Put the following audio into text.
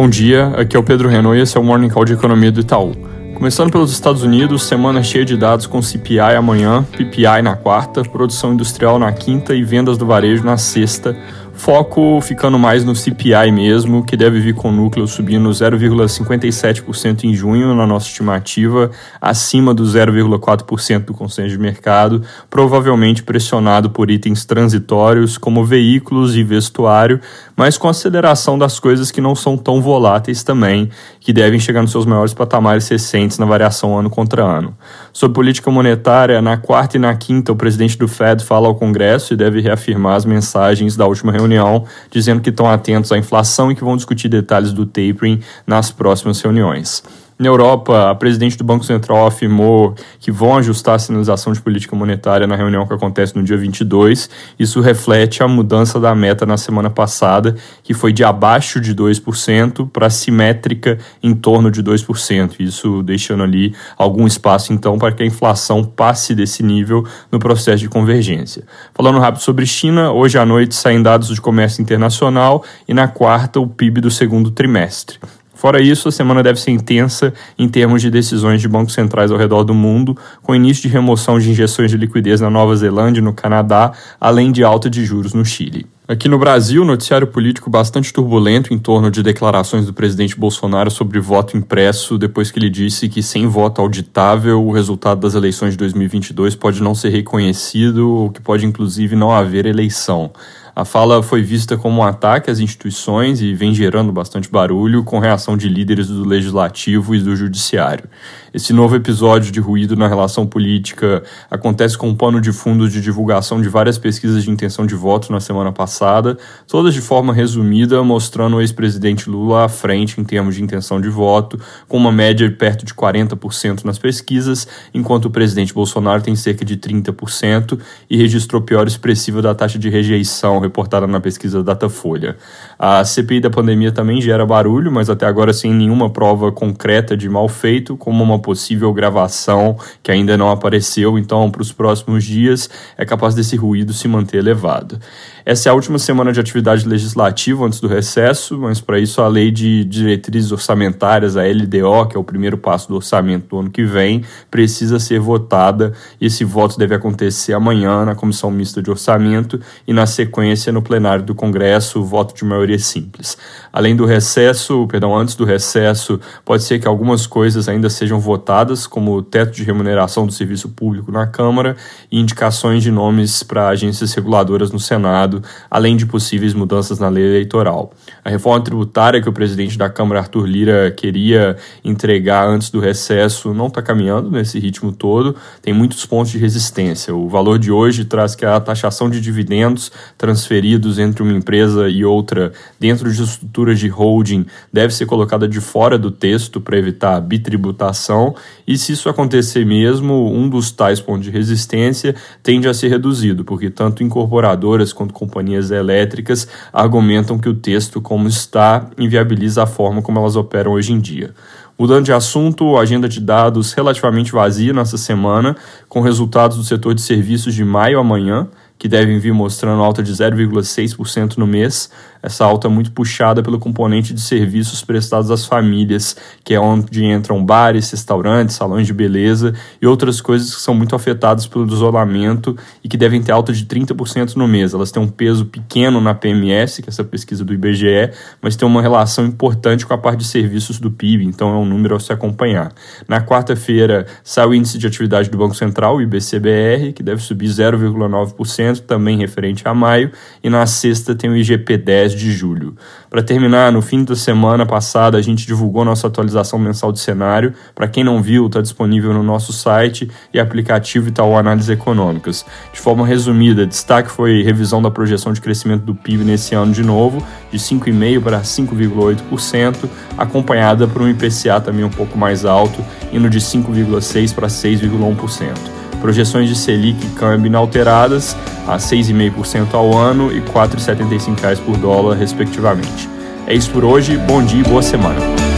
Bom dia, aqui é o Pedro Renault e esse é o Morning Call de Economia do Itaú. Começando pelos Estados Unidos, semana cheia de dados com CPI amanhã, PPI na quarta, produção industrial na quinta e vendas do varejo na sexta, Foco ficando mais no CPI mesmo, que deve vir com o núcleo subindo 0,57% em junho na nossa estimativa, acima do 0,4% do consenso de mercado, provavelmente pressionado por itens transitórios como veículos e vestuário, mas com aceleração das coisas que não são tão voláteis também, que devem chegar nos seus maiores patamares recentes na variação ano contra ano. Sobre política monetária, na quarta e na quinta, o presidente do Fed fala ao Congresso e deve reafirmar as mensagens da última reunião reunião, dizendo que estão atentos à inflação e que vão discutir detalhes do tapering nas próximas reuniões. Na Europa, a presidente do Banco Central afirmou que vão ajustar a sinalização de política monetária na reunião que acontece no dia 22. Isso reflete a mudança da meta na semana passada, que foi de abaixo de 2% para simétrica em torno de 2%. Isso deixando ali algum espaço, então, para que a inflação passe desse nível no processo de convergência. Falando rápido sobre China, hoje à noite saem dados de comércio internacional e na quarta o PIB do segundo trimestre. Fora isso, a semana deve ser intensa em termos de decisões de bancos centrais ao redor do mundo, com início de remoção de injeções de liquidez na Nova Zelândia e no Canadá, além de alta de juros no Chile. Aqui no Brasil, noticiário político bastante turbulento em torno de declarações do presidente Bolsonaro sobre voto impresso, depois que ele disse que sem voto auditável o resultado das eleições de 2022 pode não ser reconhecido ou que pode inclusive não haver eleição. A fala foi vista como um ataque às instituições e vem gerando bastante barulho com reação de líderes do legislativo e do judiciário. Esse novo episódio de ruído na relação política acontece com um pano de fundo de divulgação de várias pesquisas de intenção de voto na semana passada, todas de forma resumida, mostrando o ex-presidente Lula à frente em termos de intenção de voto, com uma média de perto de 40% nas pesquisas, enquanto o presidente Bolsonaro tem cerca de 30% e registrou pior expressiva da taxa de rejeição reportada na pesquisa Datafolha. A CPI da pandemia também gera barulho, mas até agora sem nenhuma prova concreta de mal feito, como uma possível gravação que ainda não apareceu, então para os próximos dias é capaz desse ruído se manter elevado. Essa é a última semana de atividade legislativa antes do recesso, mas para isso a Lei de Diretrizes Orçamentárias, a LDO, que é o primeiro passo do orçamento do ano que vem, precisa ser votada esse voto deve acontecer amanhã na Comissão Mista de Orçamento e na sequência no plenário do Congresso, voto de maioria simples. Além do recesso, perdão, antes do recesso, pode ser que algumas coisas ainda sejam votadas, como o teto de remuneração do serviço público na Câmara e indicações de nomes para agências reguladoras no Senado, além de possíveis mudanças na lei eleitoral. A reforma tributária que o presidente da Câmara, Arthur Lira, queria entregar antes do recesso não está caminhando nesse ritmo todo, tem muitos pontos de resistência. O valor de hoje traz que a taxação de dividendos transferidos entre uma empresa e outra dentro de estruturas de holding deve ser colocada de fora do texto para evitar a bitributação, e se isso acontecer mesmo, um dos tais pontos de resistência tende a ser reduzido, porque tanto incorporadoras quanto companhias elétricas argumentam que o texto, como está, inviabiliza a forma como elas operam hoje em dia. Mudando de assunto, agenda de dados relativamente vazia nessa semana, com resultados do setor de serviços de maio amanhã, que devem vir mostrando alta de 0,6% no mês, essa alta é muito puxada pelo componente de serviços prestados às famílias, que é onde entram bares, restaurantes, salões de beleza e outras coisas que são muito afetadas pelo isolamento e que devem ter alta de 30% no mês. Elas têm um peso pequeno na PMS, que é essa pesquisa do IBGE, mas tem uma relação importante com a parte de serviços do PIB, então é um número a se acompanhar. Na quarta-feira sai o índice de atividade do Banco Central, o IBCBR, que deve subir 0,9%, também referente a maio, e na sexta tem o IGP-10 10 de julho. Para terminar, no fim da semana passada a gente divulgou nossa atualização mensal de cenário. Para quem não viu, está disponível no nosso site e aplicativo Itaú Análises Econômicas. De forma resumida, destaque foi revisão da projeção de crescimento do PIB nesse ano de novo, de 5,5% para 5,8%, acompanhada por um IPCA também um pouco mais alto, indo de 5,6% para 6,1%. Projeções de Selic e câmbio inalteradas a 6,5% ao ano e R$ 4,75 por dólar, respectivamente. É isso por hoje, bom dia e boa semana.